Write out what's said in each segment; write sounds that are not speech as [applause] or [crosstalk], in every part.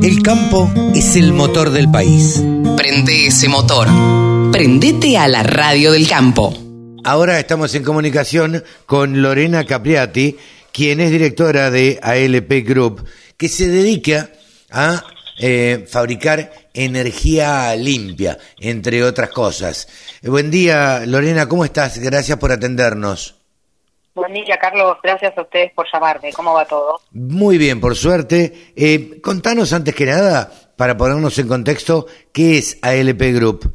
El campo es el motor del país. Prende ese motor. Prendete a la radio del campo. Ahora estamos en comunicación con Lorena Capriati, quien es directora de ALP Group, que se dedica a eh, fabricar energía limpia, entre otras cosas. Buen día, Lorena, ¿cómo estás? Gracias por atendernos. Buen día, Carlos. Gracias a ustedes por llamarme. ¿Cómo va todo? Muy bien, por suerte. Eh, contanos antes que nada, para ponernos en contexto, ¿qué es ALP Group?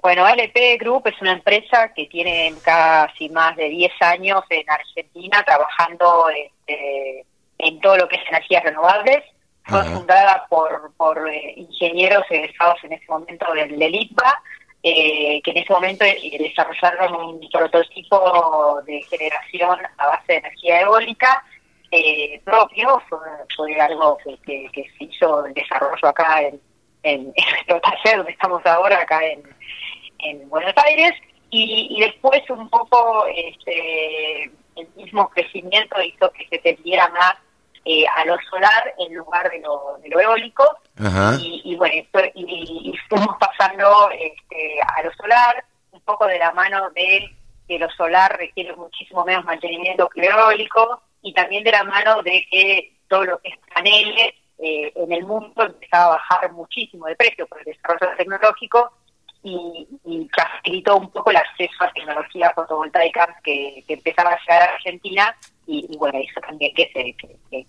Bueno, ALP Group es una empresa que tiene casi más de 10 años en Argentina trabajando este, en todo lo que es energías renovables. Fue fundada por, por eh, ingenieros egresados en ese momento del, del IPA eh, que en ese momento eh, desarrollaron un prototipo de generación a base de energía eólica eh, propio, fue, algo que, se hizo el desarrollo acá en, en, [laughs] nuestro taller donde estamos ahora, acá en, Buenos Aires, y, después un poco este, el mismo crecimiento hizo que se tendiera más eh, a lo solar en lugar de lo, de lo eólico. Y, bueno, y, fuimos pasando este, a lo solar, un poco de la mano de que lo solar requiere muchísimo menos mantenimiento que lo eólico, y también de la mano de que todo lo que es paneles eh, en el mundo empezaba a bajar muchísimo de precio por el desarrollo tecnológico y, y facilitó un poco el acceso a tecnologías fotovoltaicas que, que empezaba a llegar a Argentina y, bueno, eso también que se, que,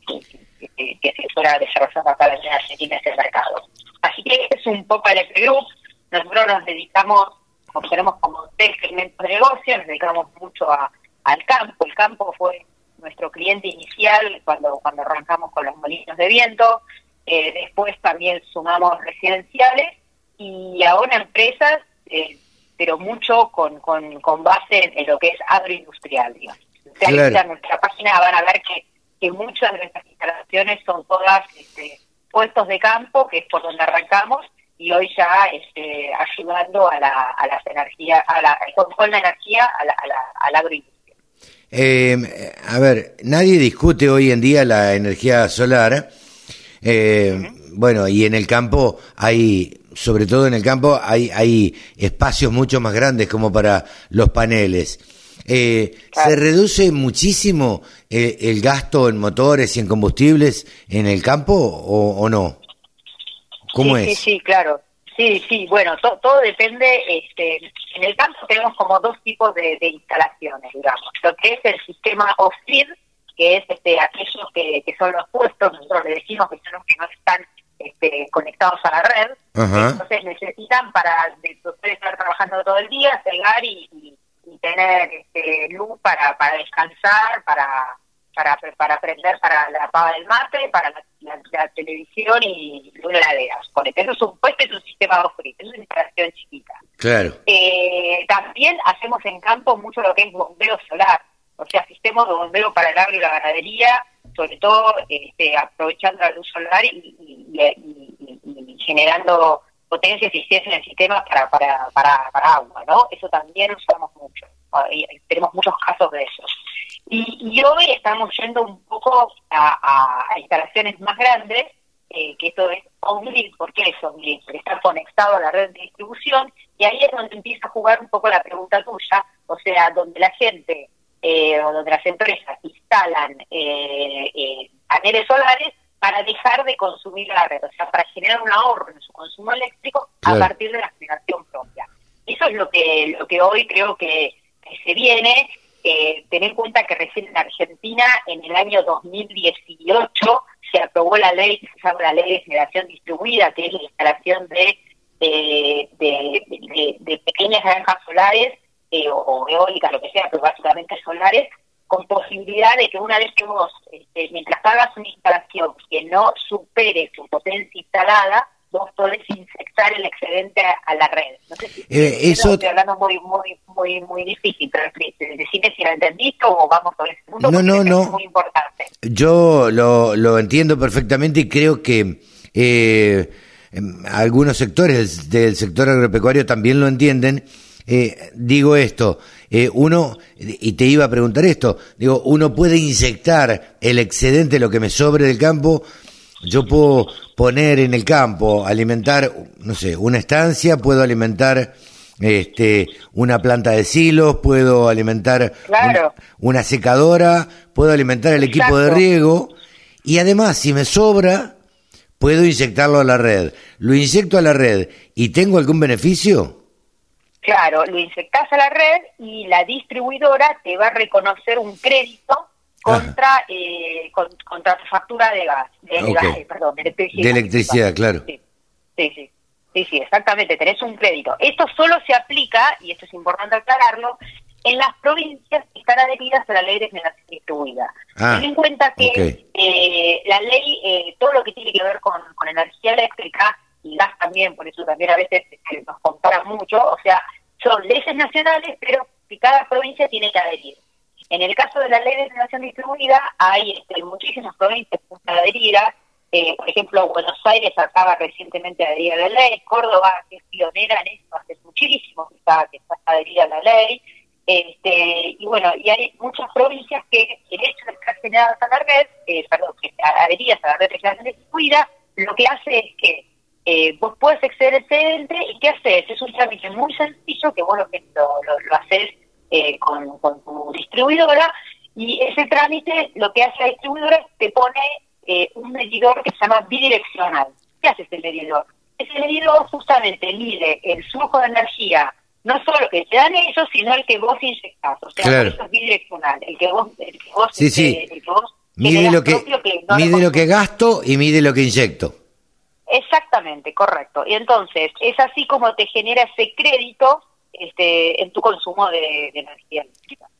que, que, fuera desarrollando acá en Argentina ese mercado. Así que es un poco el Group. Nosotros nos dedicamos, como tenemos como tres segmentos de negocio, nos dedicamos mucho a, al campo. El campo fue nuestro cliente inicial cuando, cuando arrancamos con los molinos de viento. Eh, después también sumamos residenciales y ahora empresas, eh, pero mucho con, con, con base en, lo que es agroindustrial, digamos en nuestra página van a ver que, que muchas de nuestras instalaciones son todas este, puestos de campo, que es por donde arrancamos, y hoy ya este, ayudando a, la, a las energías, a la, con, la energía a la, a la, agroindustria. Eh, a ver, nadie discute hoy en día la energía solar. Eh, bueno, y en el campo hay, sobre todo en el campo, hay, hay espacios mucho más grandes como para los paneles. Eh, ¿Se reduce muchísimo eh, el gasto en motores y en combustibles en el campo o, no? ¿Cómo sí, es? Sí, sí, claro. Sí, sí, bueno, todo depende. Este, en el campo tenemos como dos tipos de, instalaciones, digamos. Lo que es el sistema off-grid, que es este, aquellos que, son los puestos, nosotros le decimos que son los que no están este, conectados a la red. Entonces necesitan para estar trabajando todo el día, cegar y y tener este, luz para, para descansar, para, para, para aprender para la pava del mate, para la, televisión y una heladera. Eso es un, puesto es un sistema off es una instalación chiquita. Claro. Eh, también hacemos en campo mucho lo que es bombeo solar, o sea, sistemas de bombeo para el agro y la ganadería, sobre todo este, aprovechando la luz solar y, y generando potencia y eficiencia en el sistema para, para, para, para agua, ¿no? Eso también usamos mucho. Tenemos muchos casos de eso. Y, hoy estamos yendo un poco a, instalaciones más grandes, eh, que esto es on-grid. ¿Por qué es on-grid? Porque está conectado a la red de distribución y ahí es donde empieza a jugar un poco la pregunta tuya, o sea, donde la gente eh, o donde las empresas instalan eh, eh paneles solares para dejar de consumir la red, o sea, para generar un ahorro en su consumo eléctrico a partir de la generación propia. Eso es lo que, lo que hoy creo que, se viene. Eh, tener en cuenta que recién en Argentina, en el año 2018, se aprobó la ley que se llama la ley de generación distribuida, que es la instalación de, de, de, pequeñas granjas solares eh, o eólicas, lo que sea, pero básicamente solares, con posibilidad de que una vez que vos, este, mientras hagas una instalación que no supere su potencia instalada, vos podés inyectar el excedente a, la red. No sé si eh, eso estoy hablando muy, muy, muy, muy difícil, pero decime si lo entendiste o vamos por ese punto. No, no, no. Es muy importante. Yo lo, lo entiendo perfectamente y creo que eh, em, algunos sectores del sector agropecuario también lo entienden eh, digo esto, eh, uno, y te iba a preguntar esto, digo, uno puede inyectar el excedente, lo que me sobre del campo, yo puedo poner en el campo, alimentar, no sé, una estancia, puedo alimentar este, una planta de silos, puedo alimentar una, secadora, puedo alimentar el equipo de riego y además si me sobra, puedo inyectarlo a la red. Lo inyecto a la red y tengo algún beneficio. Claro, lo inyectas a la red y la distribuidora te va a reconocer un crédito contra eh, contra tu factura de gas, de, gas, perdón, de electricidad. De electricidad, claro. Sí, sí, sí, sí, exactamente, tenés un crédito. Esto solo se aplica, y esto es importante aclararlo, en las provincias que están adheridas a la ley de generación distribuida. Ah, Ten en cuenta que eh, la ley, eh, todo lo que tiene que ver con, con energía eléctrica y gas también, por eso también a veces nos comparan mucho, o sea, son leyes nacionales, pero que cada provincia tiene que adherir. En el caso de la ley de generación distribuida, hay este, muchísimas provincias que están adheridas. Eh, por ejemplo, Buenos Aires acaba recientemente de adherir a la ley, Córdoba, que es pionera en esto, hace muchísimo que está, que adherida a la ley. Este, y bueno, y hay muchas provincias que el hecho de estar generadas a la red, eh, perdón, que adheridas a la red de generación distribuida, lo que hace es que eh, vos puedes exceder el excedente y ¿qué haces? Es un trámite muy sencillo que vos lo, lo, lo haces eh, con, tu distribuidora y ese trámite lo que hace la distribuidora es te pone eh, un medidor que se llama bidireccional. ¿Qué hace este medidor? Ese medidor justamente mide el flujo de energía, no solo que te dan ellos, sino el que vos inyectás. O sea, eso es bidireccional. El que vos, el que vos, sí, sí. Este, mide lo que, mide lo que gasto y mide lo que inyecto. Exactamente, correcto. Y entonces es así como te genera ese crédito este, en tu consumo de, energía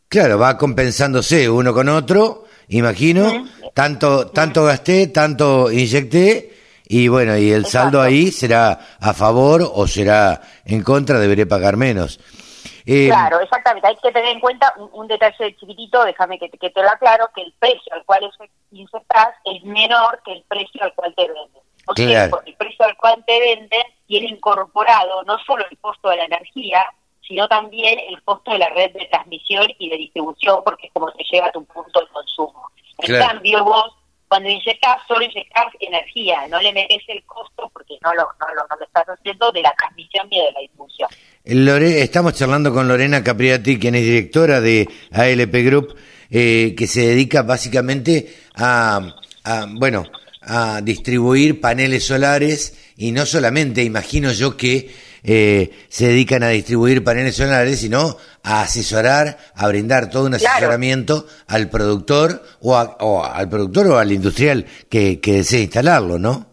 Claro, va compensándose uno con otro, imagino. Tanto, tanto gasté, tanto inyecté, y bueno, y el saldo ahí será a favor o será en contra, deberé pagar menos. Eh, claro, exactamente. Hay que tener en cuenta un, detalle chiquitito, déjame que, te lo aclaro, que el precio al cual inyectas es menor que el precio al cual te venden. O sea, porque el precio al cual te venden tiene incorporado no solo el costo de la energía, sino también el costo de la red de transmisión y de distribución, porque es como se llega a tu punto de consumo. En cambio, vos, cuando inyectas, solo inyectas energía, no le metes el costo, porque no lo, no, lo, no lo estás haciendo, de la transmisión y de la distribución. Lore, estamos charlando con Lorena Capriati, quien es directora de ALP Group, eh, que se dedica básicamente a, a, bueno, a distribuir paneles solares y no solamente, imagino yo que eh, se dedican a distribuir paneles solares, sino a asesorar, a brindar todo un asesoramiento al productor o, al productor o al industrial que, desee instalarlo, ¿no?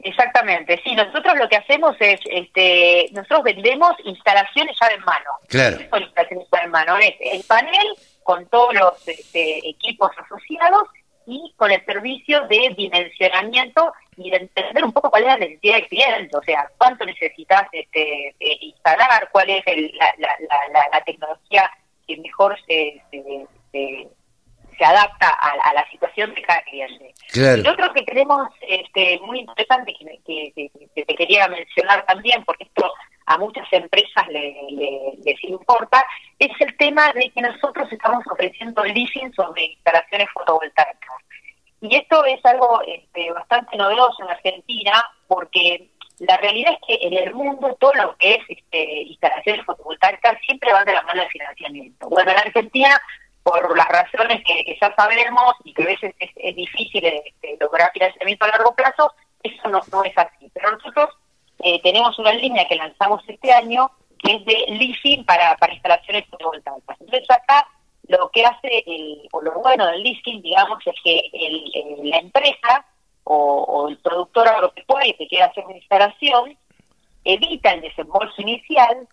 Exactamente, sí, nosotros lo que hacemos es, este, nosotros vendemos instalaciones ya en mano. Claro. Son instalaciones ya en mano, es el panel con todos los este, equipos asociados y con el servicio de dimensionamiento y de entender un poco cuál es la necesidad del cliente, o sea, cuánto necesitas este, instalar, cuál es la, la, la, tecnología que mejor se, se, se, adapta a, la situación de cada cliente. Claro. Y otro que tenemos este, muy interesante que, que, te quería mencionar también, porque esto a muchas empresas le, les importa, es el tema de que nosotros estamos ofreciendo leasing sobre instalaciones fotovoltaicas. Y esto es algo este, bastante novedoso en Argentina porque la realidad es que en el mundo todo lo que es este, instalaciones fotovoltaicas siempre van de la mano del financiamiento. Bueno, en Argentina, por las razones que, ya sabemos y que a veces es, difícil este, lograr financiamiento a largo plazo, eso no, es así. Pero nosotros eh, tenemos una línea que lanzamos este año que es de leasing para, para instalaciones fotovoltaicas. Entonces acá lo que hace, el, o lo bueno del leasing, digamos, es que el, la empresa o, el productor agropecuario que quiera hacer una instalación evita el desembolso inicial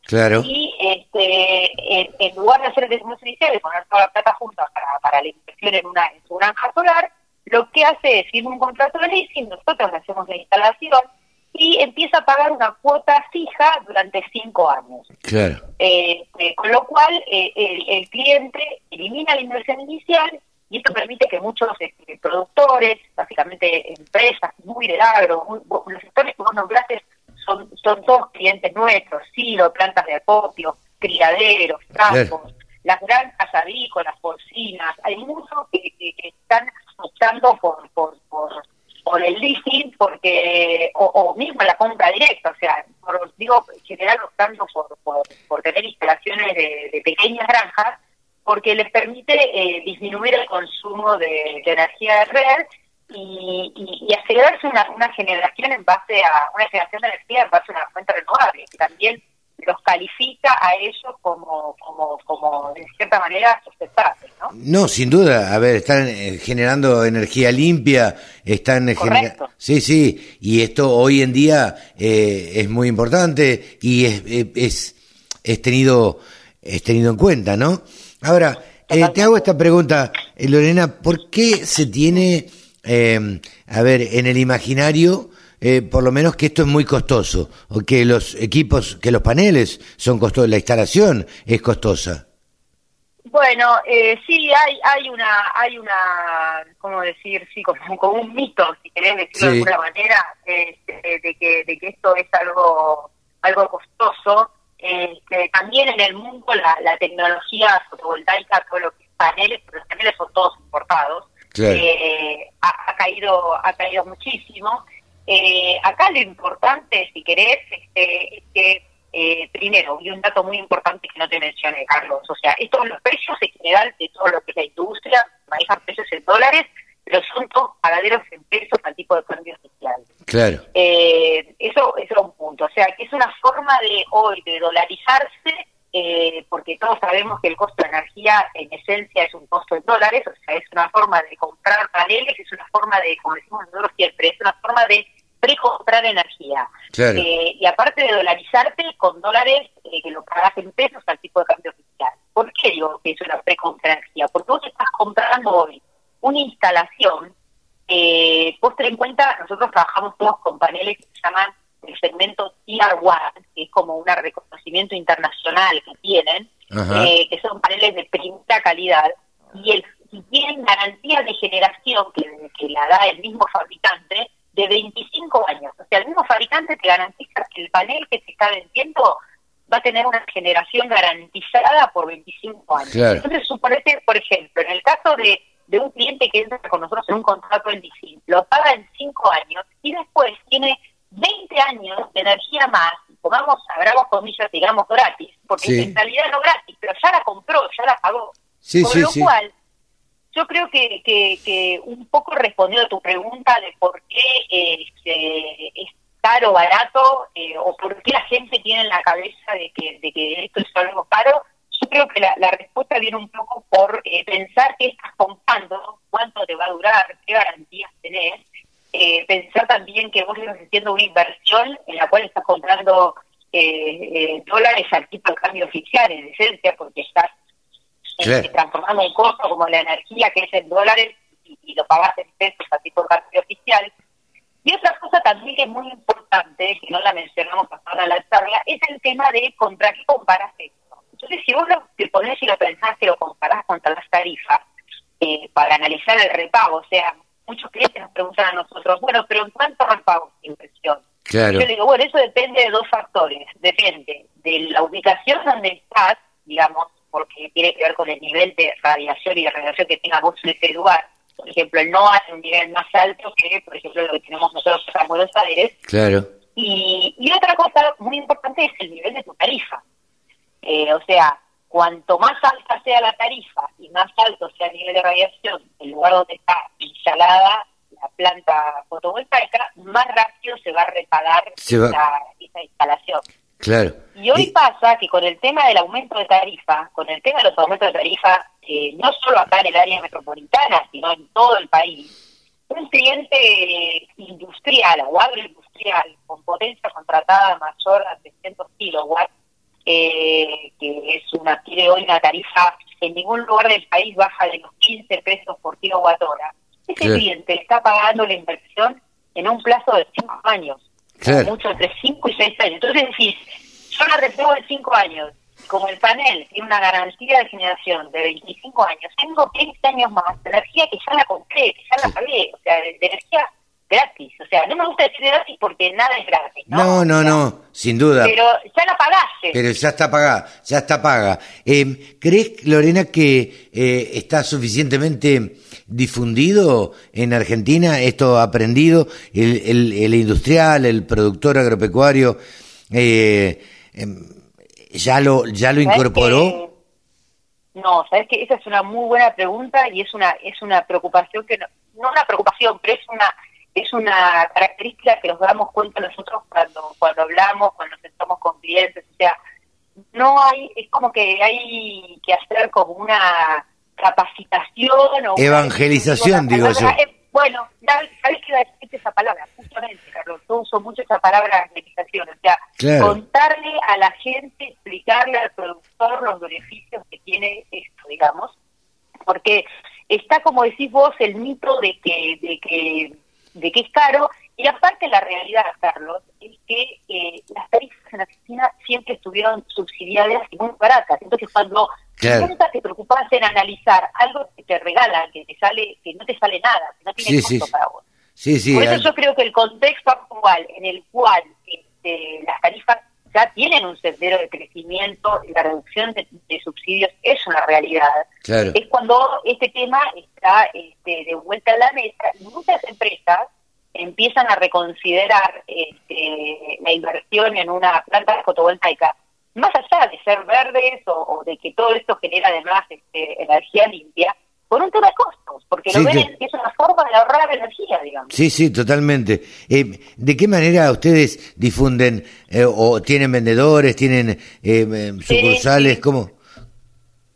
y este, en, lugar de hacer el desembolso inicial y poner toda la plata junta para, para la inversión en una en su granja solar, lo que hace es firmar un contrato de leasing, nosotros hacemos la instalación, y empieza a pagar una cuota fija durante cinco años. Claro. Eh, eh, con lo cual, eh, el, cliente elimina la inversión inicial y esto permite que muchos este, productores, básicamente empresas muy del agro, los sectores que vos nombraste son, todos clientes nuestros, silo, plantas de acopio, criaderos, campos, las granjas avícolas, porcinas, hay muchos que, están optando por, por, por por el leasing, porque o, mismo la compra directa, o sea, por, digo, en general optando por, por, tener instalaciones de, pequeñas granjas, porque les permite eh, disminuir el consumo de, energía de red y, y, acelerarse una, una generación en base a una generación de energía en base a una fuente renovable, que también los califica a ellos como, como, como de cierta manera sustentables, ¿no? No, sin duda. A ver, están eh, generando energía limpia, están generando... Sí, sí, y esto hoy en día eh, es muy importante y es, es, es, tenido, es tenido en cuenta, ¿no? Ahora, eh, te hago esta pregunta, Lorena, ¿por qué se tiene, a ver, en el imaginario eh, por lo menos que esto es muy costoso, o que los equipos, que los paneles son costosos, la instalación es costosa. Bueno, eh, sí, hay, hay una, hay una, ¿cómo decir? Sí, como, [laughs] como un mito, si querés decirlo de alguna manera, de, que, de que esto es algo, algo costoso. Este, también en el mundo la, la tecnología fotovoltaica, todo lo que es paneles, pero los paneles son todos importados, eh, ha, ha, caído, ha caído muchísimo. Eh, acá lo importante, si querés, este, es que eh, primero, y un dato muy importante que no te mencioné, Carlos, o sea, estos los precios en general de todo lo que es la industria, manejan precios en dólares, pero son todos pagaderos en pesos al tipo de cambio social. Claro. Eh, eso, eso es un punto, o sea, que es una forma de hoy de dolarizarse eh, porque todos sabemos que el costo de energía en esencia es un costo en dólares, o sea, es una forma de comprar paneles, es una forma de, como decimos nosotros siempre, es una forma de precomprar energía. Eh, y aparte de dolarizarte con dólares eh, que lo pagas en pesos al tipo de cambio oficial. ¿Por qué digo que es una precompra energía? Porque vos estás comprando hoy una instalación, eh, vos ten en cuenta, nosotros trabajamos todos con paneles que se llaman el segmento Tier One, que es como un reconocimiento internacional que tienen, eh, que son paneles de primera calidad, y, el, tienen garantía de generación que, que la da el mismo fabricante de 25 años. O sea, el mismo fabricante te garantiza que el panel que se está vendiendo va a tener una generación garantizada por 25 años. Entonces, suponete, por ejemplo, en el caso de, de un cliente que entra con nosotros en un contrato en DC, lo paga en 5 años y después tiene 20 años de energía más, pongamos, abramos comillas, digamos, gratis, porque en realidad no gratis, pero ya la compró, ya la pagó. Con lo cual, yo creo que, que, un poco respondiendo a tu pregunta de por qué eh, es caro barato, eh, o por qué la gente tiene en la cabeza de que, de que esto es algo caro, yo creo que la, respuesta viene un poco por eh, pensar qué estás comprando, cuánto te va a durar, qué garantías tenés, eh, pensar también que vos estás haciendo una inversión en la cual estás comprando eh, eh, dólares al tipo de cambio oficial, en esencia, porque estás transformando un costo como la energía que es en dólares y, lo pagas en pesos al tipo de cambio oficial. Y otra cosa también que es muy importante, que no la mencionamos hasta la charla, es el tema de contra qué comparas esto. Entonces, si vos lo, te ponés y lo pensás que lo comparás contra las tarifas, para analizar el repago, o sea, muchos clientes nos preguntan a nosotros, bueno, pero ¿en cuánto repago de inversión? Yo digo, bueno, eso depende de dos factores. Depende de la ubicación donde estás, digamos, porque tiene que ver con el nivel de radiación y de radiación que tengas vos en ese lugar. Por ejemplo, el NOAA es un nivel más alto que, por ejemplo, lo que tenemos nosotros en Buenos Aires. Claro. Y, y otra cosa muy importante es el nivel de tu tarifa. Eh, o sea, cuanto más alta sea la tarifa y más alto sea el nivel de radiación el lugar donde está instalada la planta fotovoltaica, más rápido se va a reparar esa, instalación. Claro. Y hoy pasa que con el tema del aumento de tarifa, con el tema de los aumentos de tarifa, eh, no solo acá en el área metropolitana, sino en todo el país, un cliente industrial o agroindustrial con potencia contratada mayor a 300 kilowatts eh, que es una tiene hoy una tarifa en ningún lugar del país baja de los 15 pesos por kilowatt hora. Ese cliente está pagando la inversión en un plazo de 5 años, mucho entre 5 y 6 años. Entonces decís, yo la reservo de 5 años, como el panel tiene una garantía de generación de 25 años, tengo 15 años más de energía que ya la compré, que ya la pagué, o sea, de, energía gratis. O sea, no me gusta decir gratis porque nada es gratis. No, no, no, sin duda. Pero ya la pagaste. Pero ya está pagada, ya está paga. Eh, ¿Crees, Lorena, que eh, está suficientemente difundido en Argentina esto aprendido? El, el, el industrial, el productor agropecuario, eh, em, ¿ya lo, ya lo incorporó? No, sabes que esa es una muy buena pregunta y es una es una preocupación que no, no una preocupación, pero es una es una característica que nos damos cuenta nosotros cuando cuando hablamos, cuando nos sentamos con clientes, o sea, no hay, es como que hay que hacer como una capacitación o evangelización, digo yo. Eh, bueno, ¿sabes a decir esa palabra? Justamente, Carlos, yo uso mucho esa palabra evangelización, o sea, contarle a la gente, explicarle al productor los beneficios que tiene esto, digamos, porque está, como decís vos, el mito de que, de que de que es caro, y aparte la realidad, Carlos, es que eh, las tarifas en Argentina siempre estuvieron subsidiadas y muy baratas. Entonces, cuando nunca te preocupas en analizar algo que te regalan, que te sale, que no te sale nada, que no tiene costo para vos. Por eso yo creo que el contexto actual en el cual este, las tarifas ya tienen un sendero de crecimiento, la reducción de, subsidios es una realidad. Es cuando este tema está este, de vuelta a la mesa y muchas empresas empiezan a reconsiderar este, la inversión en una planta fotovoltaica, más allá de ser verdes o, de que todo esto genera además este, energía limpia, por un tema de costos, porque lo ven que... es una forma de ahorrar energía, digamos. Sí, sí, totalmente. Eh, ¿De qué manera ustedes difunden eh, o tienen vendedores, tienen eh, sucursales? ¿Cómo?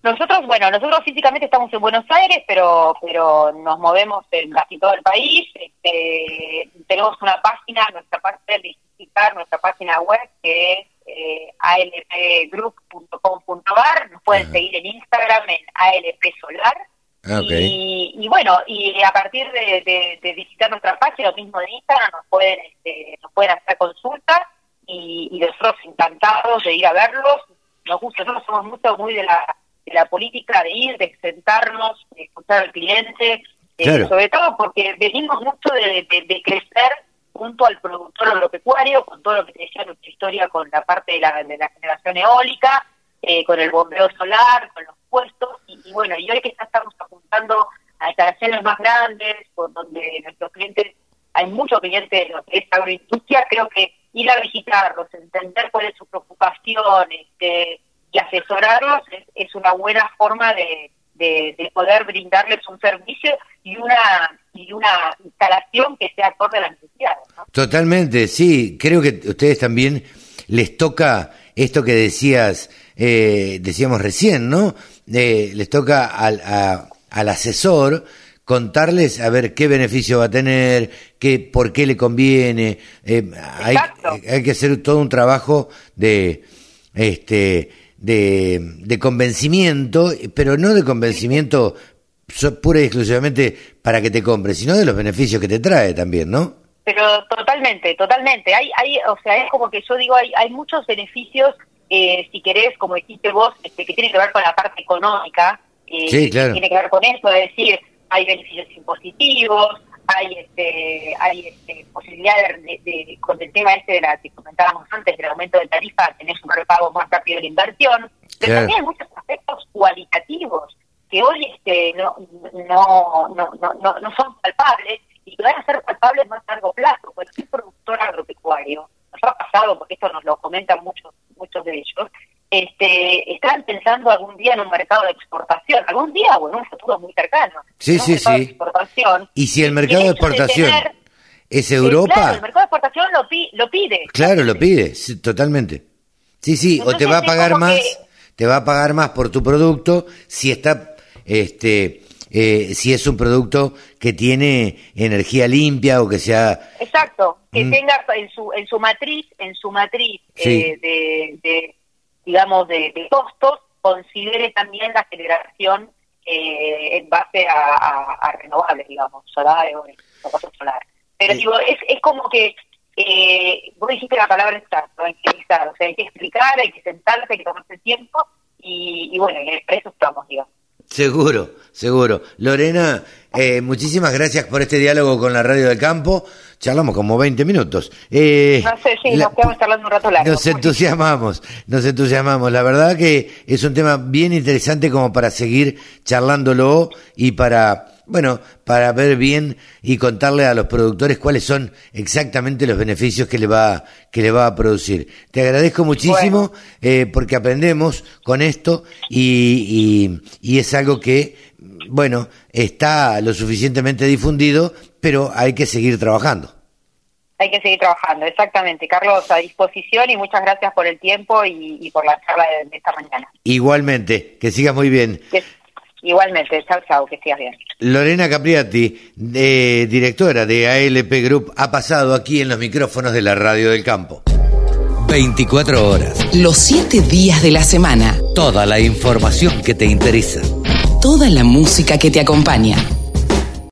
Nosotros, bueno, nosotros físicamente estamos en Buenos Aires, pero pero nos movemos en casi todo el país. Este, tenemos una página, nuestra parte de visitar nuestra página web que es eh, alpgroup.com.ar. Nos pueden seguir en Instagram en alpsolar. Ah, y, bueno, y a partir de, visitar nuestra página, lo mismo de Instagram, nos pueden, este, nos pueden hacer consultas y, y nosotros encantados de ir a verlos. Nos gusta, nosotros somos mucho muy de la, de la política de ir, de sentarnos, de escuchar al cliente, eh, sobre todo porque venimos mucho de, crecer junto al productor agropecuario, con todo lo que te decía nuestra historia con la parte de la, de la generación eólica, eh, con el bombeo solar, con los puestos, y, bueno, y hoy que ya estamos apuntando a instalaciones más grandes, por donde nuestros clientes, hay muchos clientes de lo que es agroindustria, creo que ir a visitarlos, entender cuál es su preocupación, este, y asesorarlos es, una buena forma de, de, poder brindarles un servicio y una y una instalación que sea acorde a las necesidades. Totalmente, sí. Creo que ustedes también les toca esto que decías, eh, decíamos recién, ¿no? Eh, les toca al, al asesor contarles a ver qué beneficio va a tener, qué, por qué le conviene. Eh, hay, hay, que hacer todo un trabajo de, este, de, de convencimiento, pero no de convencimiento pura y exclusivamente para que te compre, sino de los beneficios que te trae también, ¿no? Pero totalmente, totalmente. Hay, hay, o sea, es como que yo digo, hay, hay muchos beneficios, eh, si querés, como dijiste vos, este, que tiene que ver con la parte económica, eh, sí, claro. tiene que ver con eso, es decir, hay beneficios impositivos, hay este, hay este, posibilidad de, con el tema este de la que comentábamos antes del aumento de tarifa tenés un repago más rápido de la inversión pero también hay muchos aspectos cualitativos que hoy este no no no no no, son palpables y que van a ser palpables más a largo plazo cualquier productor agropecuario nos ha pasado porque esto nos lo comentan de ellos este, están pensando algún día en un mercado de exportación, algún día o en un futuro muy cercano. Sí, sí, sí. exportación, y si el mercado de exportación es Europa... Claro, el mercado de exportación lo, pide. Claro, lo pide, totalmente. Sí, sí, o te va a pagar más, te va a pagar más por tu producto si está, este, eh, si es un producto que tiene energía limpia o que sea... Exacto, que mm. tenga en su, en su matriz, en su matriz eh, de digamos, de, costos, considere también la generación eh, en base a, renovables, digamos, solar o, solar. Pero digo, es, es como que eh, vos dijiste la palabra exacta, evangelizar, o sea, hay que explicar, hay que sentarse, hay que tomarse tiempo y, y bueno, en eso estamos, digamos. Seguro, seguro. Lorena, eh, muchísimas gracias por este diálogo con la Radio del Campo. Charlamos como 20 minutos. Eh, no sé, sí, nos quedamos charlando un rato largo. Nos entusiasmamos, nos entusiasmamos. La verdad que es un tema bien interesante como para seguir charlándolo y para bueno, para ver bien y contarle a los productores cuáles son exactamente los beneficios que le va, que le va a producir. Te agradezco muchísimo eh, porque aprendemos con esto y, y, es algo que, bueno, está lo suficientemente difundido, pero hay que seguir trabajando. Hay que seguir trabajando, exactamente. Carlos, a disposición y muchas gracias por el tiempo y, por la charla de, esta mañana. Igualmente, que sigas muy bien. Igualmente, chao, chao, que sigas bien. Lorena Capriati, directora de ALP Group, ha pasado aquí en los micrófonos de la Radio del Campo. 24 horas. Los 7 días de la semana. Toda la información que te interesa. Toda la música que te acompaña.